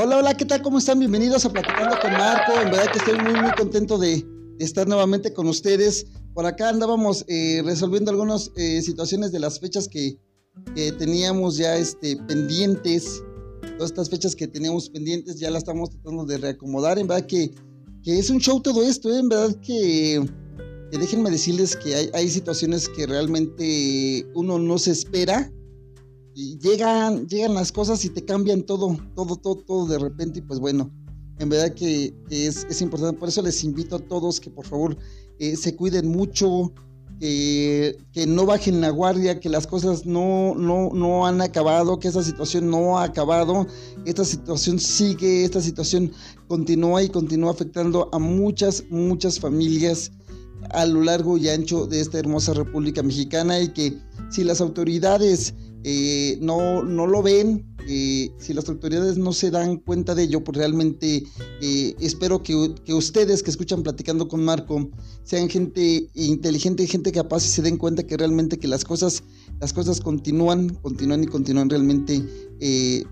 Hola, hola, ¿qué tal? ¿Cómo están? Bienvenidos a Platicando con Marco. En verdad que estoy muy, muy contento de, estar nuevamente con ustedes. Por acá andábamos eh, resolviendo algunas eh, situaciones de las fechas que, teníamos ya este, pendientes. Todas estas fechas que teníamos pendientes ya las estamos tratando de reacomodar. En verdad que, es un show todo esto. ¿eh? En verdad que, déjenme decirles que hay, hay situaciones que realmente uno no se espera llegan, llegan las cosas y te cambian todo, todo, todo, todo de repente y pues bueno, en verdad que, es, importante, por eso les invito a todos que por favor eh, se cuiden mucho, que no bajen la guardia, que las cosas no, no, no han acabado, que esta situación no ha acabado, esta situación sigue, esta situación continúa y continúa afectando a muchas, muchas familias a lo largo y ancho de esta hermosa República Mexicana y que si las autoridades eh, no, no lo ven. Eh, si las autoridades no se dan cuenta de ello, pues realmente eh, espero que, ustedes que escuchan platicando con Marco sean gente inteligente, gente capaz y se den cuenta que realmente que las cosas, las cosas continúan, continúan y continúan realmente,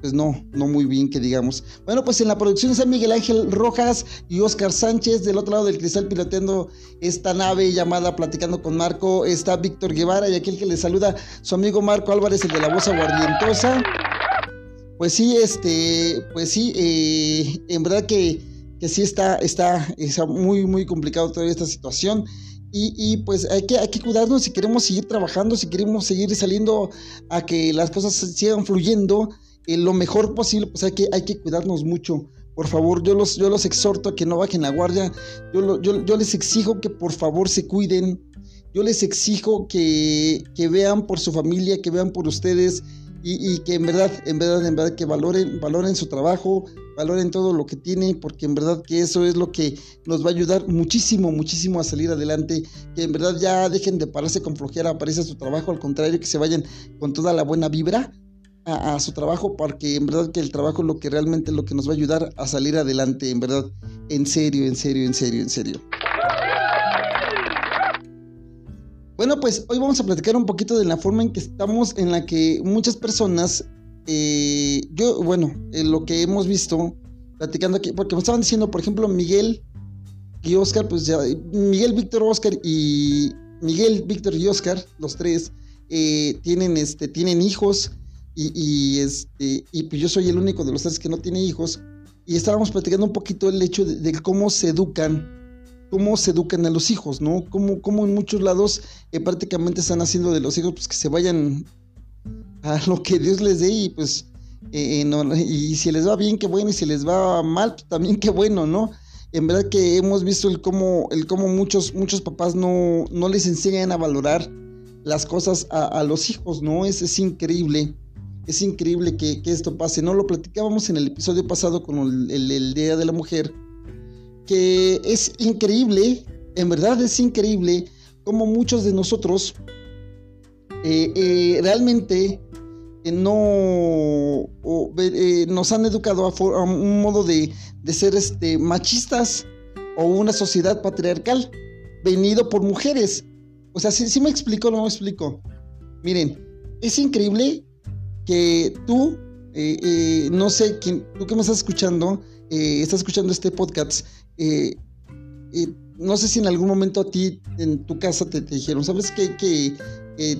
pues no, no muy bien que digamos. Bueno, pues en la producción está Miguel Ángel Rojas y Oscar Sánchez, del otro lado del cristal piloteando esta nave llamada Platicando con Marco, está Víctor Guevara y aquel que le saluda su amigo Marco Álvarez, el de la voz aguardientosa. Pues sí, este, pues sí, eh, en verdad que, que sí está, está, está, muy, muy complicado toda esta situación. Y, pues hay que, hay que cuidarnos si queremos seguir trabajando, si queremos seguir saliendo a que las cosas sigan fluyendo eh, lo mejor posible, pues hay que, hay que cuidarnos mucho. Por favor, yo los, yo los exhorto a que no bajen la guardia. Yo, yo, yo les exijo que por favor se cuiden, yo les exijo que, vean por su familia, que vean por ustedes y, que en verdad, en verdad, en verdad que valoren, valoren su trabajo, valoren todo lo que tienen, porque en verdad que eso es lo que nos va a ayudar muchísimo, muchísimo a salir adelante, que en verdad ya dejen de pararse con flojera, aparece su trabajo, al contrario, que se vayan con toda la buena vibra. A, su trabajo porque en verdad que el trabajo es lo que realmente lo que nos va a ayudar a salir adelante en verdad. En serio en serio en serio en serio. Bueno, pues hoy vamos a platicar un poquito de la forma en que estamos, en la que muchas personas, eh, yo, bueno, lo que hemos visto, platicando aquí, porque me estaban diciendo, por ejemplo, Miguel y Oscar, pues ya, Miguel, Víctor, Oscar y Miguel, Víctor y Oscar, los tres, eh, tienen, este, tienen hijos y, este, y pues yo soy el único de los tres que no tiene hijos y estábamos platicando un poquito el hecho de cómo se educan cómo se educan a los hijos, ¿no? Cómo, en muchos lados eh, prácticamente están haciendo de los hijos pues que se vayan a lo que Dios les dé y pues eh, eh, y si les va bien, qué bueno, y si les va mal, pues también qué bueno, ¿no? En verdad que hemos visto el cómo, el cómo muchos, muchos papás no, no les enseñan a valorar las cosas a, los hijos, ¿no? Es, es increíble, es increíble que, esto pase, ¿no? Lo platicábamos en el episodio pasado con el Día de la Mujer, que es increíble, en verdad es increíble como muchos de nosotros eh, eh, realmente eh, no nos han educado a, un modo de, ser este, machistas o una sociedad patriarcal venido por mujeres. O sea, si, me explico no me explico. Miren, es increíble que tú, no sé, quién, tú que me estás escuchando, estás escuchando este podcast, eh, no sé si en algún momento a ti en tu casa te, dijeron, ¿sabes qué? Que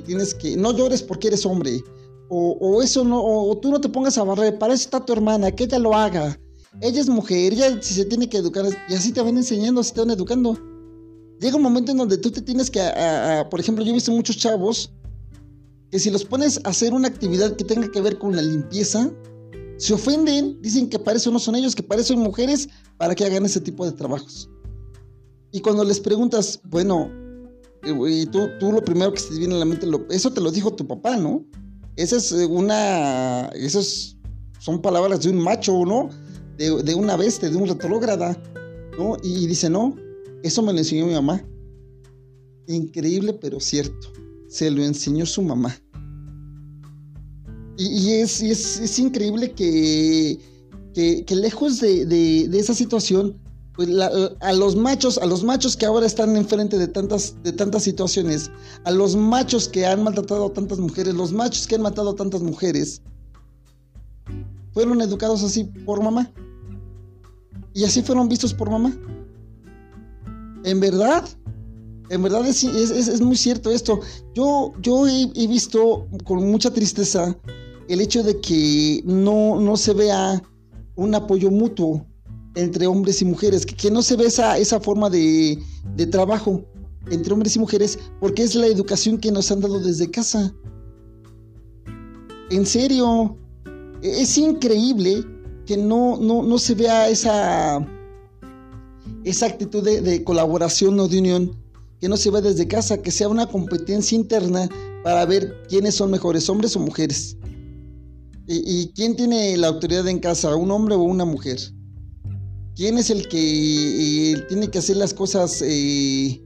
tienes que, no llores porque eres hombre. O, eso no, o, tú no te pongas a barrer, para eso está tu hermana, que ella lo haga. Ella es mujer, ella si se tiene que educar, y así te van enseñando, así te van educando. Llega un momento en donde tú te tienes que, por ejemplo, yo he visto muchos chavos que si los pones a hacer una actividad que tenga que ver con la limpieza, se ofenden, dicen que para eso no son ellos, que para mujeres, para que hagan ese tipo de trabajos. Y cuando les preguntas, bueno, eh, y tú, tú lo primero que se te viene a la mente, eso te lo dijo tu papá, ¿no? Esa es eh, una, esas son palabras de un macho, ¿no? de, una bestia, de un retrógrada, ¿no? Y dice, no, eso me lo enseñó mi mamá. Increíble, pero cierto. Se lo enseñó su mamá. Y, es, es, increíble que, que, lejos de, de, esa situación, pues a los machos, a los machos que ahora están enfrente de tantas, de tantas situaciones, a los machos que han maltratado a tantas mujeres, los machos que han matado a tantas mujeres, fueron educados así por mamá. Y así fueron vistos por mamá. En verdad, en verdad es, muy cierto esto. Yo, yo he, visto con mucha tristeza el hecho de que no, no se vea un apoyo mutuo entre hombres y mujeres, que, no se ve esa, esa forma de, de trabajo entre hombres y mujeres, porque es la educación que nos han dado desde casa. En serio, e, es increíble que no, no, se vea esa, esa actitud de, colaboración o de unión, que no se vea desde casa, que sea una competencia interna para ver quiénes son mejores, hombres o mujeres. ¿Y, quién tiene la autoridad en casa, un hombre o una mujer? ¿Quién es el que eh, tiene que hacer las cosas, eh,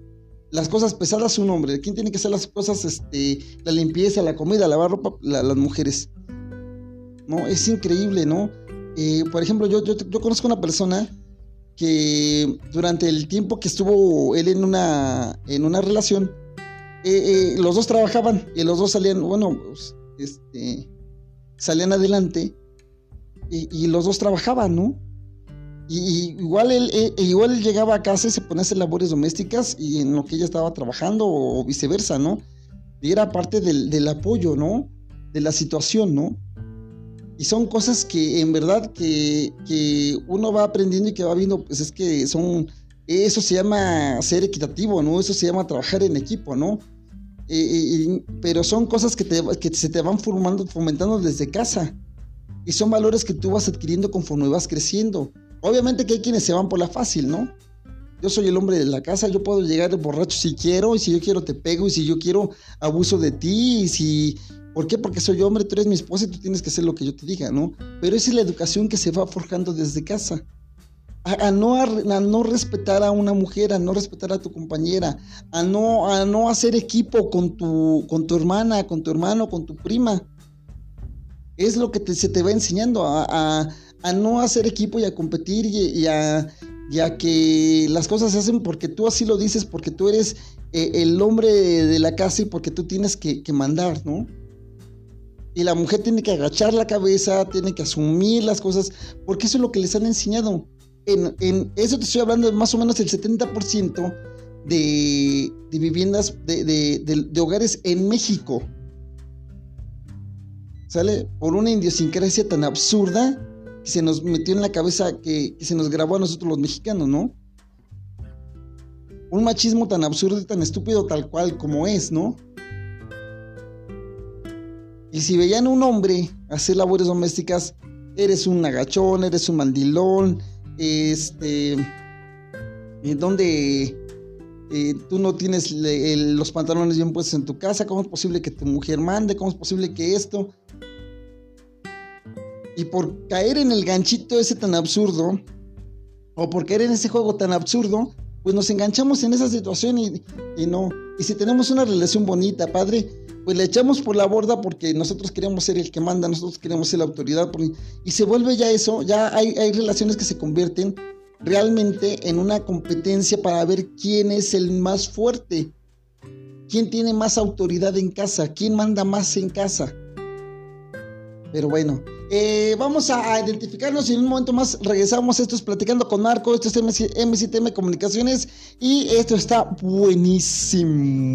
las cosas pesadas? Un hombre. ¿Quién tiene que hacer las cosas, este, la limpieza, la comida, lavar ropa? las mujeres. ¿No? Es increíble, ¿no? Eh, por ejemplo, yo, yo, yo, conozco una persona que durante el tiempo que estuvo él en una, en una relación, los dos trabajaban y los dos salían, bueno, pues, este, salían adelante y, los dos trabajaban, ¿no? Y, igual, él, eh, igual él llegaba a casa y se ponía a hacer labores domésticas y en lo que ella estaba trabajando o viceversa, ¿no? Y era parte del, apoyo, ¿no? De la situación, ¿no? Y son cosas que en verdad que, que, uno va aprendiendo y que va viendo, pues es que son, eso se llama ser equitativo, ¿no? Eso se llama trabajar en equipo, ¿no? pero son cosas que, se te van formando, fomentando desde casa. Y son valores que tú vas adquiriendo conforme vas creciendo. Obviamente que hay quienes se van por la fácil, ¿no? Yo soy el hombre de la casa, yo puedo llegar borracho si quiero, y si yo quiero te pego, y si yo quiero abuso de ti, y si... ¿Por qué? Porque soy hombre, tú eres mi esposa y tú tienes que hacer lo que yo te diga, ¿no? Pero esa es la educación que se va forjando desde casa a, no, respetar a una mujer, a no respetar a tu compañera, a no, a no hacer equipo con tu, con tu hermana, con tu hermano, con tu prima. Es lo que se te va enseñando, a, no hacer equipo y a competir y, a, que las cosas se hacen porque tú así lo dices, porque tú eres eh, el hombre de la casa y porque tú tienes que mandar, ¿no? Y la mujer tiene que agachar la cabeza, tiene que asumir las cosas, porque eso es lo que les han enseñado en, eso te estoy hablando de más o menos el 70% de, de viviendas, de, hogares en México. ¿Sale? Por una idiosincrasia tan absurda que se nos metió en la cabeza, que, que se nos grabó a nosotros los mexicanos, ¿no? Un machismo tan absurdo y tan estúpido tal cual como es, ¿no? Y si veían a un hombre hacer labores domésticas, eres un agachón, eres un mandilón, este, donde eh, tú no tienes los pantalones bien puestos en tu casa, ¿cómo es posible que tu mujer mande? ¿Cómo es posible que esto? Y por caer en el ganchito ese tan absurdo, o por caer en ese juego tan absurdo, pues nos enganchamos en esa situación y, no. Y si tenemos una relación bonita, padre, pues le echamos por la borda porque nosotros queremos ser el que manda, nosotros queremos ser la autoridad. Y se vuelve ya eso, ya hay relaciones que se convierten realmente en una competencia para ver quién es el más fuerte, quién tiene más autoridad en casa, quién manda más en casa. Pero bueno, eh, vamos a, identificarnos y en un momento más regresamos. Esto es Platicando con Marco, esto es MC, Comunicaciones y esto está buenísimo.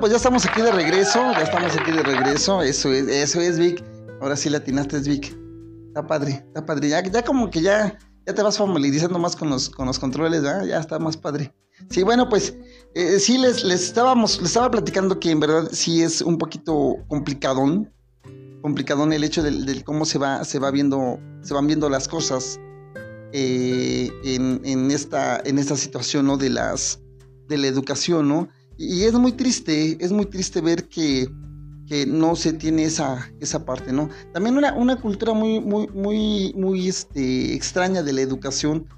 Pues ya estamos aquí de regreso, ya estamos aquí de regreso. Eso es, eso es, Vic. Ahora sí la atinaste, Vic. Está padre, está padre. Ya, como que ya, ya te vas familiarizando más con los, con los controles, ¿verdad? Ya está más padre. Sí, bueno, pues eh, sí les, les estábamos, les estaba platicando que en verdad sí es un poquito complicadón, complicadón el hecho del, cómo se va, se va viendo, se van viendo las cosas eh, en, en, esta, en esta situación, ¿no? De las, de la educación, ¿no? Y es muy triste, es muy triste ver que, no se tiene esa, esa parte, ¿no? También una, una cultura muy, muy, muy, muy este, extraña de la educación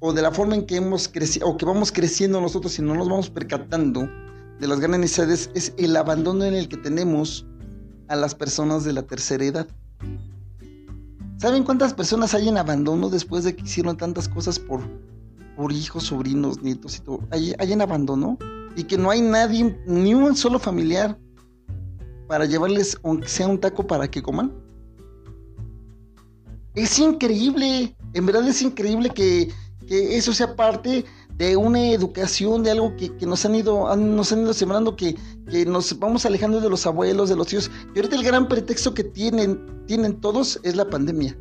o de la forma en que hemos crecido, o que vamos creciendo nosotros y no nos vamos percatando de las grandes necesidades, es el abandono en el que tenemos a las personas de la tercera edad. ¿Saben cuántas personas hay en abandono después de que hicieron tantas cosas por, por hijos, sobrinos, nietos y todo? Hay, hay en abandono y que no hay nadie, ni un solo familiar, para llevarles, aunque sea un taco para que coman. Es increíble, en verdad es increíble que, eso sea parte de una educación, de algo que, nos han ido, nos han ido sembrando, que, que, nos vamos alejando de los abuelos, de los hijos. Y ahorita el gran pretexto que tienen, tienen todos es la pandemia.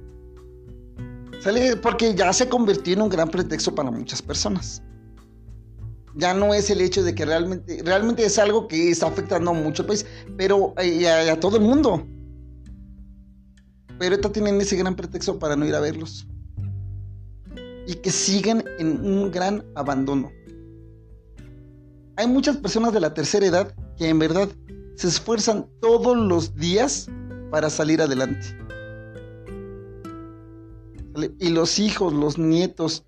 ¿Sale? Porque ya se convirtió en un gran pretexto para muchas personas ya no es el hecho de que realmente, realmente es algo que está afectando mucho al país, pero eh, a, a, todo el mundo. Pero ahorita tienen ese gran pretexto para no ir a verlos. Y que siguen en un gran abandono. Hay muchas personas de la tercera edad que en verdad se esfuerzan todos los días para salir adelante. Y los hijos, los nietos,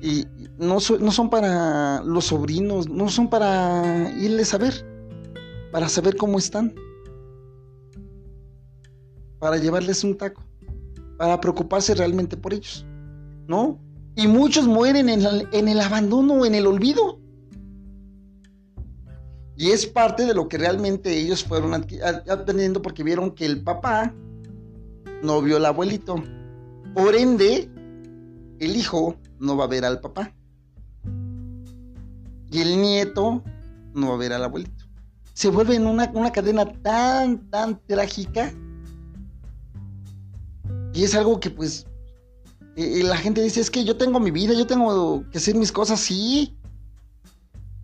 y no, son para los sobrinos, no son para irles a ver, para saber cómo están, para llevarles un taco, para preocuparse realmente por ellos, ¿no? Y muchos mueren en, en el abandono, en el olvido. Y es parte de lo que realmente ellos fueron aprendiendo porque vieron que el papá no vio al abuelito. Por ende, el hijo no va a ver al papá. Y el nieto no va a ver al abuelito. Se vuelve en una, cadena tan, tan trágica. Y es algo que pues eh, eh, la gente dice, es que yo tengo mi vida, yo tengo que hacer mis cosas, sí.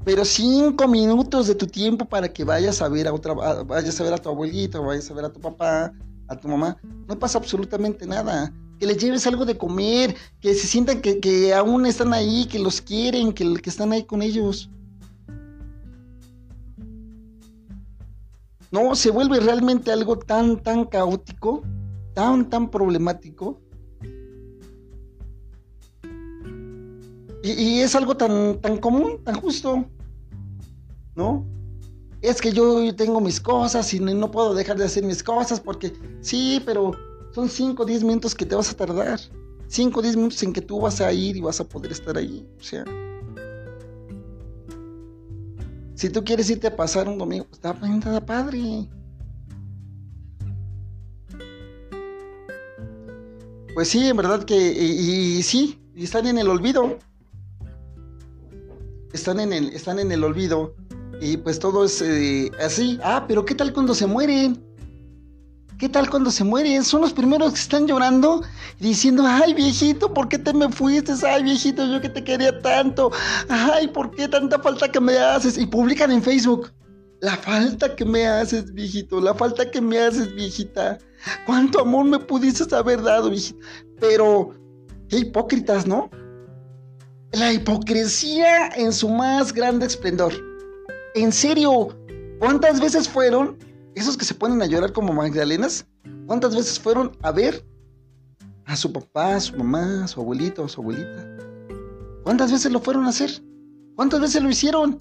Pero cinco minutos de tu tiempo para que vayas a ver a otra, vayas a ver a tu abuelito, vayas a ver a tu papá, a tu mamá, no pasa absolutamente nada que les lleves algo de comer, que se sientan que, aún están ahí, que los quieren, que, que están ahí con ellos. No, se vuelve realmente algo tan, tan caótico, tan, tan problemático. Y, y, es algo tan, tan común, tan justo. ¿No? Es que yo tengo mis cosas y no puedo dejar de hacer mis cosas porque sí, pero son 5 o 10 minutos que te vas a tardar. 5 o 10 minutos en que tú vas a ir y vas a poder estar ahí. O sea. Si tú quieres irte a pasar un domingo, está padre. Pues sí, en verdad que. Y, sí, están en el olvido. Están en el, están en el olvido. Y pues todo es eh, así. Ah, pero ¿qué tal cuando se mueren? ¿Qué tal cuando se mueren? Son los primeros que están llorando diciendo, ay viejito, ¿por qué te me fuiste? Ay viejito, yo que te quería tanto. Ay, ¿por qué tanta falta que me haces? Y publican en Facebook. La falta que me haces, viejito. La falta que me haces, viejita. ¿Cuánto amor me pudiste haber dado, viejito? Pero, qué hipócritas, ¿no? La hipocresía en su más grande esplendor. En serio, ¿cuántas veces fueron esos que se ponen a llorar como Magdalenas, ¿cuántas veces fueron a ver a su papá, a su mamá, a su abuelito, a su abuelita? ¿Cuántas veces lo fueron a hacer? ¿Cuántas veces lo hicieron?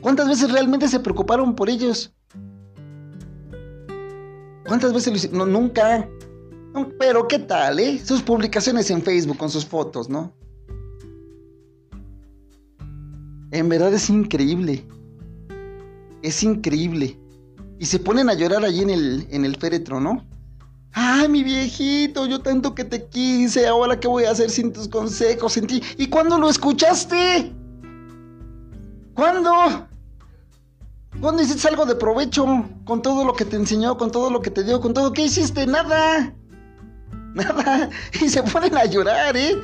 ¿Cuántas veces realmente se preocuparon por ellos? ¿Cuántas veces lo hicieron? No, nunca. pero ¿qué tal, eh? Sus publicaciones en Facebook con sus fotos, ¿no? En verdad es increíble. Es increíble. Y se ponen a llorar allí en el, en el féretro, ¿no? Ay, mi viejito, yo tanto que te quise, ahora qué voy a hacer sin tus consejos, sin ti. ¿Y cuándo lo escuchaste? ¿Cuándo? ¿Cuándo hiciste algo de provecho? Con todo lo que te enseñó, con todo lo que te dio, con todo. ¿Qué hiciste? Nada. Nada. Y se ponen a llorar, ¿eh?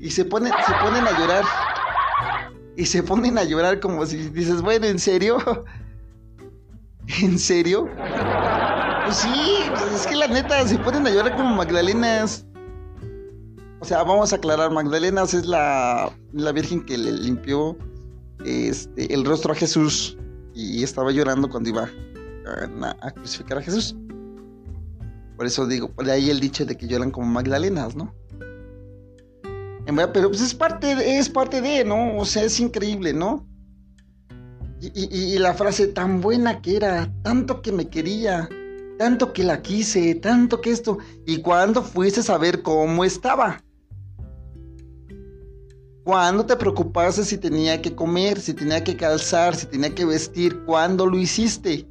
Y se ponen, se ponen a llorar. Y se ponen a llorar como si dices, bueno, ¿en serio? ¿En serio? Pues sí, pues es que la neta, se ponen a llorar como Magdalenas. O sea, vamos a aclarar, Magdalenas es la, la virgen que le limpió este, el rostro a Jesús y estaba llorando cuando iba a, crucificar a Jesús. Por eso digo, por ahí el dicho de que lloran como Magdalenas, ¿no? Pero pues es parte, de, es parte de, ¿no? O sea, es increíble, ¿no? Y, la frase tan buena que era, tanto que me quería, tanto que la quise, tanto que esto. ¿Y cuando fuiste a saber cómo estaba? ¿Cuándo te preocupaste si tenía que comer, si tenía que calzar, si tenía que vestir? ¿Cuándo lo hiciste?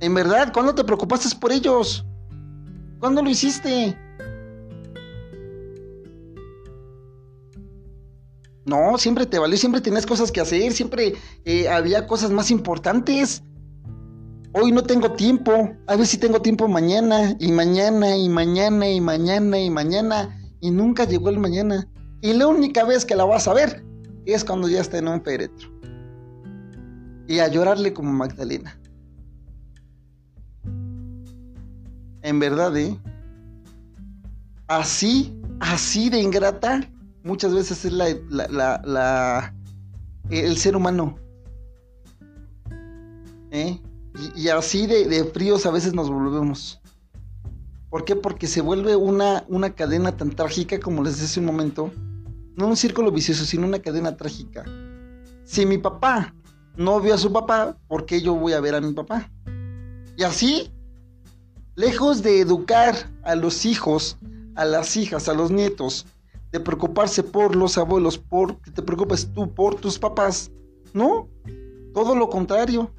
En verdad, ¿cuándo te preocupaste por ellos? ¿Cuándo lo hiciste? No, siempre te valió, siempre tenías cosas que hacer, siempre eh, había cosas más importantes. Hoy no tengo tiempo, a ver si tengo tiempo mañana, y mañana, y mañana, y mañana, y mañana y nunca llegó el mañana. Y la única vez que la vas a ver es cuando ya está en un féretro. Y a llorarle como Magdalena. En verdad, ¿eh? Así, así de ingrata, muchas veces es la, la, el ser humano. ¿Eh? Y, así de, fríos a veces nos volvemos. ¿Por qué? Porque se vuelve una, una cadena tan trágica como les decía hace un momento. No un círculo vicioso, sino una cadena trágica. Si mi papá no vio a su papá, ¿por qué yo voy a ver a mi papá? Y así, lejos de educar a los hijos, a las hijas, a los nietos, de preocuparse por los abuelos, por que te preocupes tú por tus papás, ¿no? Todo lo contrario.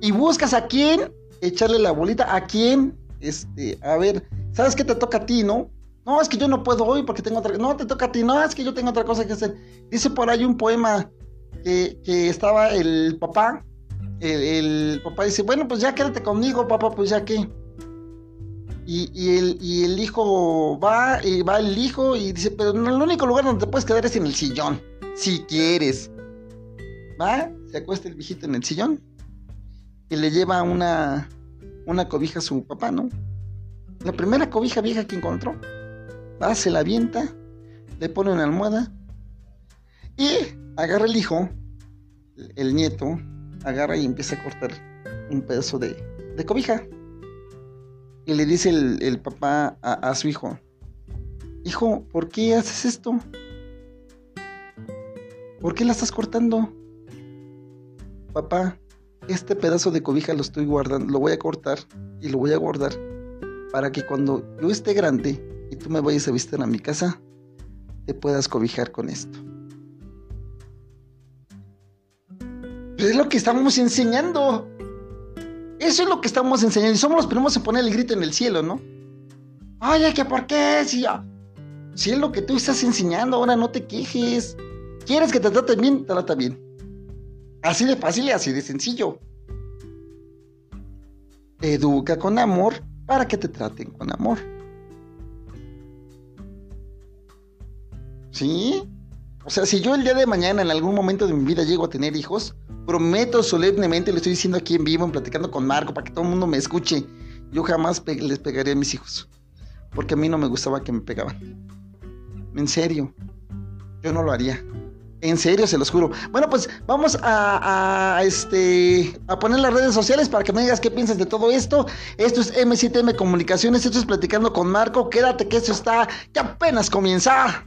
Y buscas a quién echarle la bolita, a quién este, a ver, ¿sabes qué te toca a ti, no? No, es que yo no puedo hoy porque tengo otra... No, te toca a ti, no, es que yo tengo otra cosa que hacer. Dice por ahí un poema que, estaba el papá, el, papá dice, bueno, pues ya quédate conmigo, papá, pues ya qué. Y, el, hijo va, y va el hijo y dice, pero el único lugar donde te puedes quedar es en el sillón, si quieres. Va, se acuesta el viejito en el sillón y le lleva una, una cobija a su papá, ¿no? La primera cobija vieja que encontró. Va, se la avienta, le pone una almohada y agarra el hijo, el nieto, agarra y empieza a cortar un pedazo de, cobija. Y le dice el, papá a, su hijo, hijo, ¿por qué haces esto? ¿Por qué la estás cortando? Papá, este pedazo de cobija lo estoy guardando, lo voy a cortar y lo voy a guardar para que cuando yo esté grande y tú me vayas a visitar a mi casa, te puedas cobijar con esto. Pero es lo que estamos enseñando. Eso es lo que estamos enseñando. Y somos los primeros en poner el grito en el cielo, ¿no? Oye, ¿que por qué? Si, si es lo que tú estás enseñando, ahora no te quejes. ¿Quieres que te traten bien? Trata bien. Así de fácil y así de sencillo. Educa con amor para que te traten con amor. ¿Sí? O sea, si yo el día de mañana en algún momento de mi vida llego a tener hijos, prometo solemnemente, le estoy diciendo aquí en vivo, en platicando con Marco, para que todo el mundo me escuche, yo jamás les pegaría a mis hijos. Porque a mí no me gustaba que me pegaban. En serio, yo no lo haría. En serio, se los juro. Bueno, pues vamos a, este, a poner las redes sociales para que me digas qué piensas de todo esto. Esto es M7M Comunicaciones, esto es Platicando con Marco. Quédate que esto está, que apenas comienza.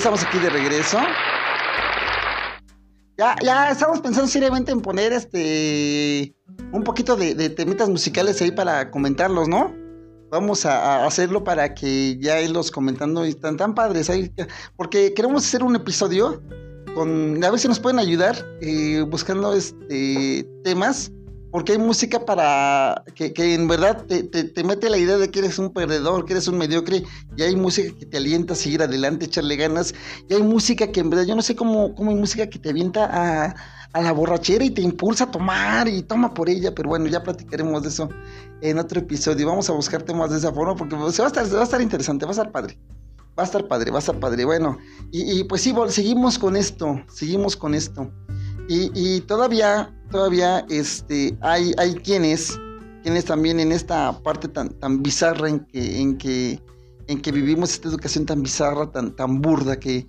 Estamos aquí de regreso. Ya, estamos pensando seriamente en poner este un poquito de, temitas musicales ahí para comentarlos, ¿no? Vamos a, hacerlo para que ya los comentando y están tan padres ahí. Porque queremos hacer un episodio con. A ver si nos pueden ayudar eh, buscando este temas porque hay música para que, en verdad te, mete la idea de que eres un perdedor, que eres un mediocre, y hay música que te alienta a seguir adelante, echarle ganas, y hay música que en verdad yo no sé cómo, cómo hay música que te avienta a, la borrachera y te impulsa a tomar y toma por ella, pero bueno, ya platicaremos de eso en otro episodio. Vamos a buscar temas de esa forma porque va, a estar, va a estar interesante, va a estar padre. Va a estar padre, va a estar padre. Bueno, y, pues sí, seguimos con esto, seguimos con esto. Y, todavía, todavía este, hay, hay quienes, quienes también en esta parte tan, tan bizarra en que, en, que, en que vivimos esta educación tan bizarra, tan, tan burda que,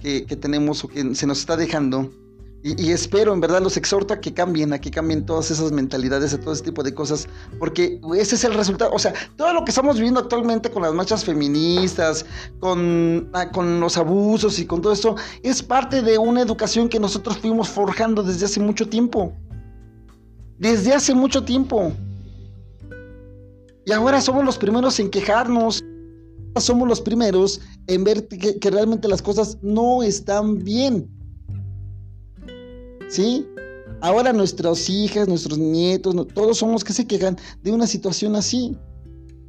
que, que tenemos o que se nos está dejando, y, espero, en verdad, los exhorto a que cambien, a que cambien todas esas mentalidades, a todo ese tipo de cosas, porque ese es el resultado. O sea, todo lo que estamos viviendo actualmente con las marchas feministas, con, ah, con los abusos y con todo esto, es parte de una educación que nosotros fuimos forjando desde hace mucho tiempo. Desde hace mucho tiempo. Y ahora somos los primeros en quejarnos. Somos los primeros en ver que realmente las cosas no están bien ¿sí? Ahora nuestras hijas, nuestros nietos, todos somos que se quejan de una situación así.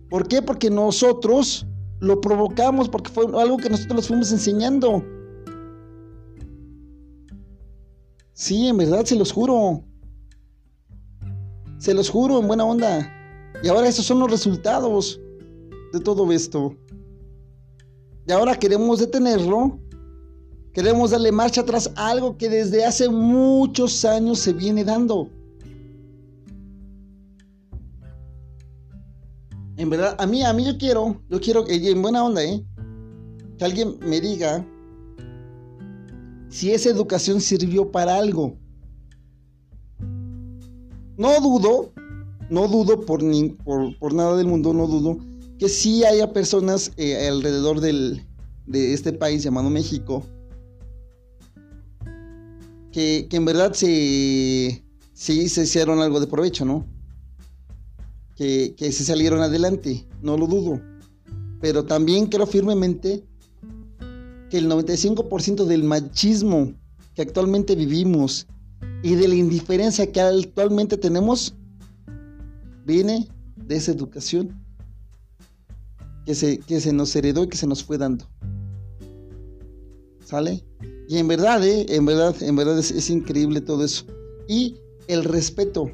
¿Por qué? Porque nosotros lo provocamos, porque fue algo que nosotros les fuimos enseñando. Sí, en verdad, se los juro. Se los juro, en buena onda. Y ahora esos son los resultados de todo esto. Y ahora queremos detenerlo Queremos darle marcha atrás a algo que desde hace muchos años se viene dando. En verdad, a mí, a mí yo quiero, yo quiero que en buena onda, ¿eh? Que alguien me diga si esa educación sirvió para algo. No dudo, no dudo por, ni, por, nada del mundo, no dudo que sí haya personas eh, alrededor del, de este país llamado México que, en verdad sí, sí se hicieron algo de provecho, ¿no? Que, que se salieron adelante, no lo dudo. Pero también creo firmemente que el 95% del machismo que actualmente vivimos y de la indiferencia que actualmente tenemos viene de esa educación que se, que se nos heredó y que se nos fue dando. ¿Sale? Y en verdad, ¿eh? en verdad, en verdad es, increíble todo eso. Y el respeto.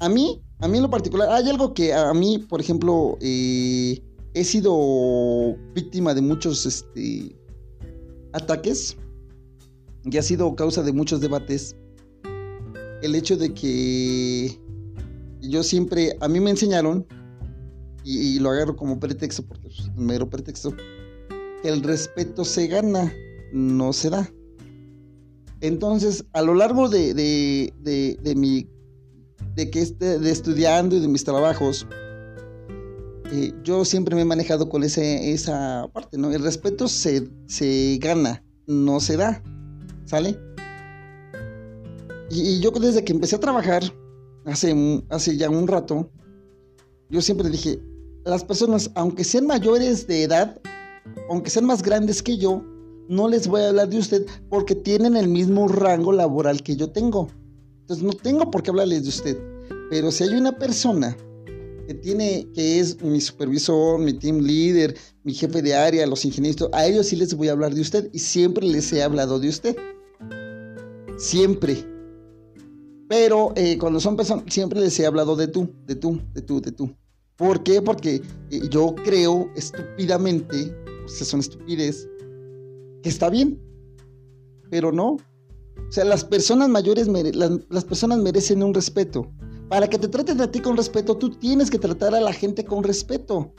A mí, a mí en lo particular, hay algo que a mí, por ejemplo, eh, he sido víctima de muchos este, ataques y ha sido causa de muchos debates. El hecho de que yo siempre, a mí me enseñaron, y, lo agarro como pretexto, porque es un mero pretexto, que el respeto se gana no se da. Entonces, a lo largo de, de, mi, de que esté de estudiando y de mis trabajos, eh, yo siempre me he manejado con ese, esa parte, ¿no? El respeto se, se gana, no se da, ¿sale? Y, yo desde que empecé a trabajar, hace, hace ya un rato, yo siempre dije, las personas, aunque sean mayores de edad, aunque sean más grandes que yo, no les voy a hablar de usted porque tienen el mismo rango laboral que yo tengo. Entonces no tengo por qué hablarles de usted. Pero si hay una persona que tiene, que es mi supervisor, mi team leader, mi jefe de área, los ingenieros, a ellos sí les voy a hablar de usted y siempre les he hablado de usted. Siempre. Pero eh, cuando son personas, siempre les he hablado de tú, de tú, de tú, de tú. ¿Por qué? Porque eh, yo creo estúpidamente, pues son estupidez, que está bien, pero no. O sea, las personas mayores, las, personas merecen un respeto. Para que te traten a ti con respeto, tú tienes que tratar a la gente con respeto.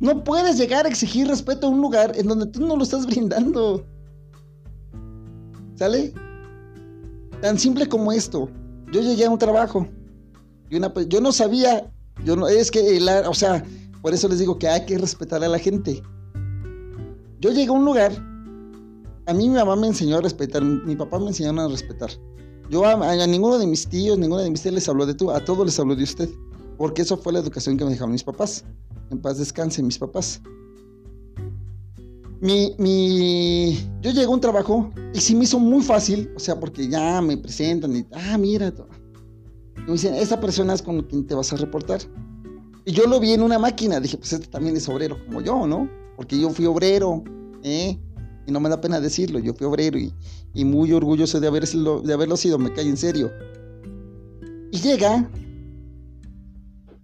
No puedes llegar a exigir respeto a un lugar en donde tú no lo estás brindando. ¿Sale? Tan simple como esto. Yo llegué a un trabajo. Y una, yo no sabía. Yo no, es que, o sea, por eso les digo que hay que respetar a la gente. Yo llegué a un lugar, a mí mi mamá me enseñó a respetar, mi papá me enseñó a respetar. Yo a, ninguno de mis tíos, ninguno de mis tíos les habló de tú, a todos les habló de usted, porque eso fue la educación que me dejaron mis papás. En paz descanse mis papás. Mi, mi, yo llegué a un trabajo y sí me hizo muy fácil, o sea, porque ya me presentan y, ah, mira, y me dicen, esta persona es con quien te vas a reportar. Y yo lo vi en una máquina, dije, pues este también es obrero como yo, ¿no? Porque yo fui obrero, ¿eh? Y no me da pena decirlo, yo fui obrero y, y muy orgulloso de, haberlo, de haberlo sido, me cae en serio. Y llega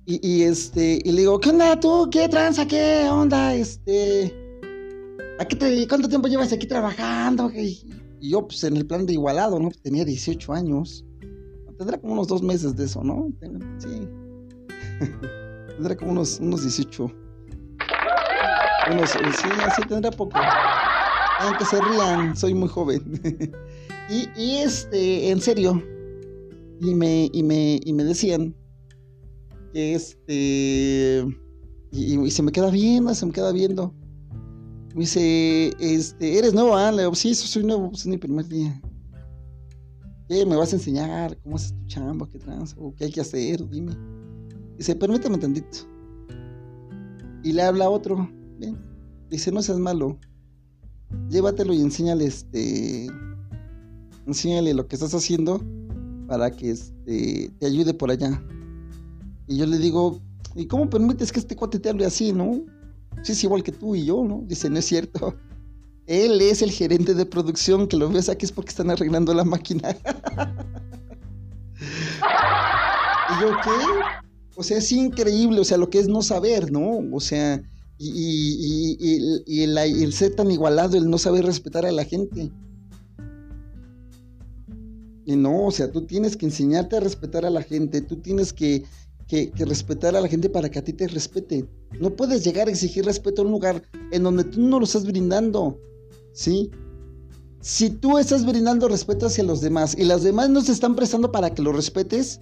y, este, y le digo, ¿qué onda tú? ¿Qué tranza? ¿Qué onda? Este, ¿a qué te, ¿cuánto tiempo llevas aquí trabajando? Y, yo, pues en el plan de igualado, ¿no? Tenía 18 años. Tendrá como unos dos meses de eso, ¿no? Sí. tendrá como unos, unos 18. Unos, sí, así tendrá poco. Aunque se rían, soy muy joven. y, este, en serio. Y me, y me, y me decían que este. Y, se me queda viendo, se me queda viendo. Me dice, este, ¿eres nuevo? Ah, le digo, sí, soy nuevo, es mi primer día. ¿Qué? ¿Me vas a enseñar? ¿Cómo haces tu chamba? ¿Qué trans? ¿O qué hay que hacer? Dime. Dice, permítame tantito. Y le habla a otro. Dice, no seas malo llévatelo y enséñale este enséñale lo que estás haciendo para que este, te ayude por allá. Y yo le digo, ¿y cómo permites que este cuate te hable así, no? Si es igual que tú y yo, ¿no? Dice, no es cierto. Él es el gerente de producción, que lo ves aquí es porque están arreglando la máquina. y yo, ¿qué? O sea, es increíble, o sea, lo que es no saber, ¿no? O sea, y, el, ser tan igualado, el no saber respetar a la gente. Y no, o sea, tú tienes que enseñarte a respetar a la gente, tú tienes que, que, respetar a la gente para que a ti te respete. No puedes llegar a exigir respeto a un lugar en donde tú no lo estás brindando, ¿sí? Si tú estás brindando respeto hacia los demás y los demás no se están prestando para que lo respetes,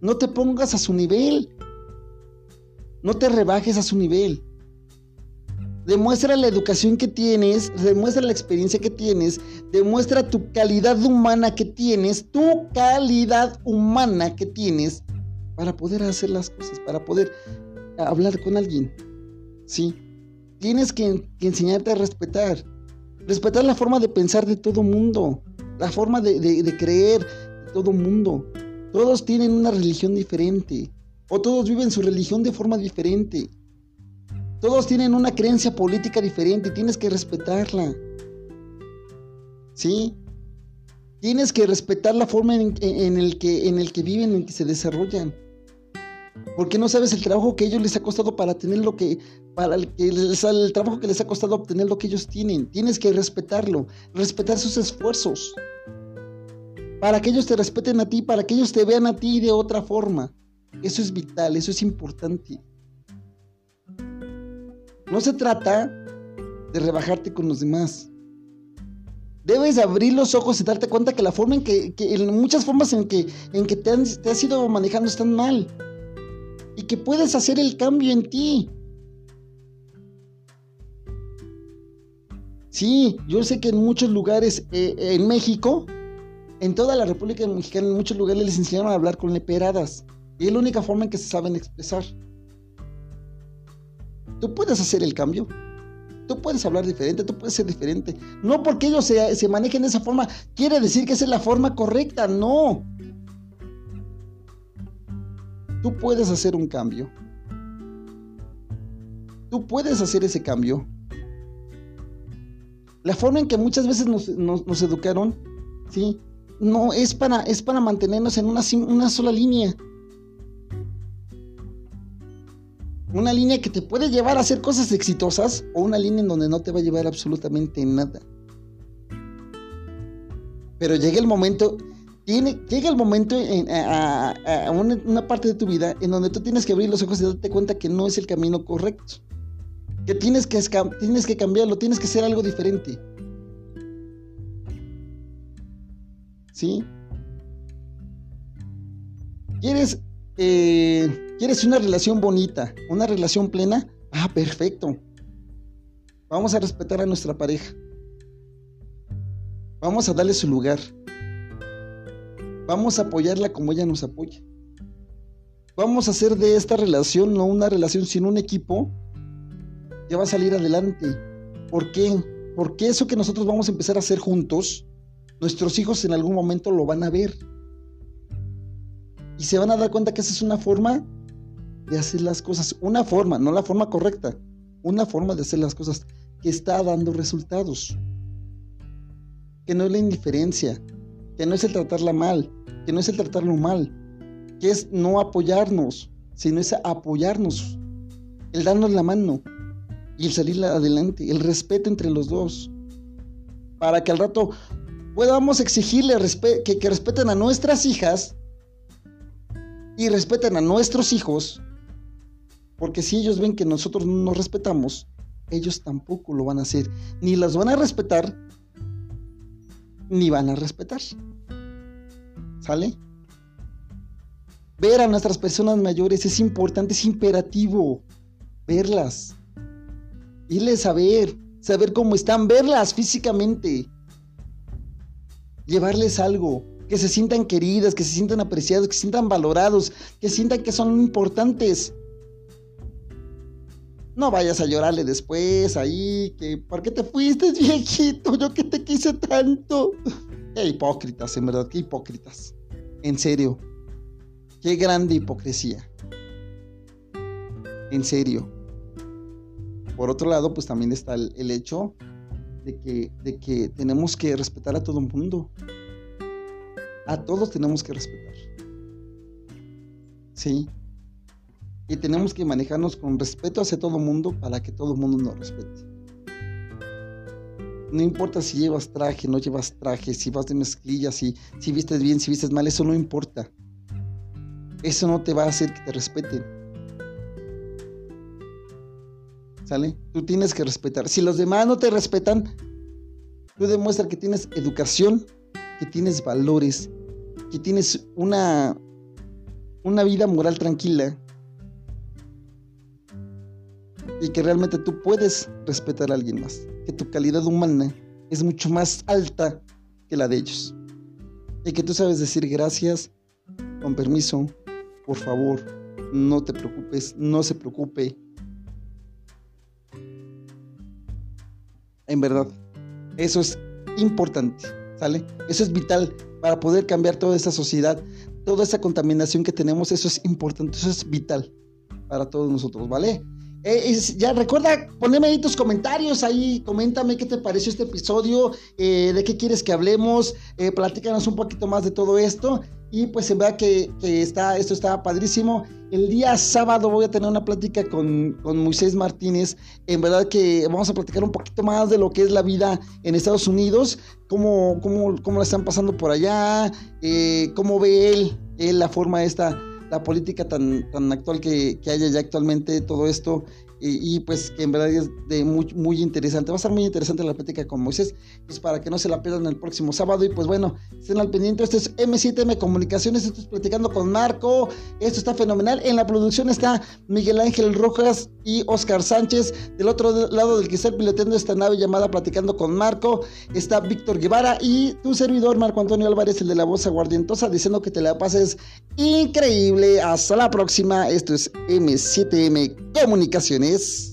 no te pongas a su nivel. No te rebajes a su nivel. Demuestra la educación que tienes, demuestra la experiencia que tienes, demuestra tu calidad humana que tienes, tu calidad humana que tienes para poder hacer las cosas, para poder hablar con alguien. Sí, tienes que, enseñarte a respetar. Respetar la forma de pensar de todo mundo, la forma de, de creer de todo mundo. Todos tienen una religión diferente o todos viven su religión de forma diferente. Todos tienen una creencia política diferente y tienes que respetarla. ¿Sí? Tienes que respetar la forma en, el que, en el que viven, en que se desarrollan. Porque no sabes el trabajo que ellos les ha costado para tener lo que, para el, el trabajo que les ha costado obtener lo que ellos tienen. Tienes que respetarlo, respetar sus esfuerzos. Para que ellos te respeten a ti, para que ellos te vean a ti de otra forma. Eso es vital, eso es importante. No se trata de rebajarte con los demás. Debes abrir los ojos y darte cuenta que la forma en que, en muchas formas en que, en que te, te has ido manejando están mal. Y que puedes hacer el cambio en ti. Sí, yo sé que en muchos lugares, eh, en México, en toda la República Mexicana, en muchos lugares les enseñaron a hablar con leperadas. Y es la única forma en que se saben expresar. Tú puedes hacer el cambio. Tú puedes hablar diferente, tú puedes ser diferente. No porque ellos se, manejen de esa forma, quiere decir que esa es la forma correcta. No. Tú puedes hacer un cambio. Tú puedes hacer ese cambio. La forma en que muchas veces nos, educaron, ¿sí? No, es para, es para mantenernos en una sola línea. Una línea que te puede llevar a hacer cosas exitosas o una línea en donde no te va a llevar absolutamente nada. Pero llega el momento, tiene, llega el momento en, a, una, parte de tu vida en donde tú tienes que abrir los ojos y darte cuenta que no es el camino correcto. Que tienes que, tienes que cambiarlo, tienes que hacer algo diferente. ¿Sí? ¿Quieres eh, ¿Quieres una relación bonita? ¿Una relación plena? Ah, perfecto. Vamos a respetar a nuestra pareja. Vamos a darle su lugar. Vamos a apoyarla como ella nos apoya. Vamos a hacer de esta relación no una relación, sino un equipo que va a salir adelante. ¿Por qué? Porque eso que nosotros vamos a empezar a hacer juntos, nuestros hijos en algún momento lo van a ver. Y se van a dar cuenta que esa es una forma de hacer las cosas. Una forma, no la forma correcta. Una forma de hacer las cosas que está dando resultados. Que no es la indiferencia, que no es el tratarla mal, que no es el tratarlo mal, que es no apoyarnos, sino es apoyarnos, el darnos la mano y el salir adelante, el respeto entre los dos, para que al rato podamos exigirle que, que respeten a nuestras hijas y respeten a nuestros hijos, porque si ellos ven que nosotros no nos respetamos, ellos tampoco lo van a hacer, ni las van a respetar, ni van a respetar. ¿Sale? Ver a nuestras personas mayores es importante, es imperativo. Verlas. Irles a ver, saber cómo están, verlas físicamente. Llevarles algo, que se sientan queridas, que se sientan apreciados, que se sientan valorados, que sientan que son importantes. No vayas a llorarle después ahí, que ¿por qué te fuiste, viejito? Yo que te quise tanto. Qué hipócritas, en verdad, qué hipócritas. En serio. Qué grande hipocresía. En serio. Por otro lado, pues también está el, hecho de que, de que tenemos que respetar a todo el mundo. A todos tenemos que respetar. Sí. Y tenemos que manejarnos con respeto hacia todo mundo para que todo el mundo nos respete. No importa si llevas traje, no llevas traje, si vas de mezclilla, si, si vistes bien, si vistes mal, eso no importa. Eso no te va a hacer que te respeten. ¿Sale? Tú tienes que respetar. Si los demás no te respetan, tú demuestras que tienes educación, que tienes valores, que tienes una, una vida moral tranquila y que realmente tú puedes respetar a alguien más que tu calidad humana es mucho más alta que la de ellos. Y que tú sabes decir gracias, con permiso, por favor, no te preocupes, no se preocupe. En verdad, eso es importante, ¿sale? Eso es vital para poder cambiar toda esta sociedad, toda esa contaminación que tenemos, eso es importante, eso es vital para todos nosotros, ¿vale? Eh, ya recuerda ponerme ahí tus comentarios, ahí coméntame qué te pareció este episodio, eh, de qué quieres que hablemos, eh, platícanos un poquito más de todo esto. Y pues en verdad que, está, esto está padrísimo. El día sábado voy a tener una plática con, con, Moisés Martínez. En verdad que vamos a platicar un poquito más de lo que es la vida en Estados Unidos, cómo, cómo, cómo la están pasando por allá, cómo ve él, él la forma esta la política tan, tan actual que, que haya ya actualmente, todo esto, y, pues que en verdad es de muy, muy interesante. Va a estar muy interesante la plática con Moisés, pues para que no se la pierdan el próximo sábado. Y pues bueno, estén al pendiente. Esto es M7M Comunicaciones, estoy platicando con Marco. Esto está fenomenal. En la producción está Miguel Ángel Rojas y Oscar Sánchez. Del otro lado del que está piloteando esta nave llamada Platicando con Marco, está Víctor Guevara y tu servidor Marco Antonio Álvarez, el de la voz aguardientosa, diciendo que te la pases increíble. Hasta la próxima. Esto es M7M Comunicaciones.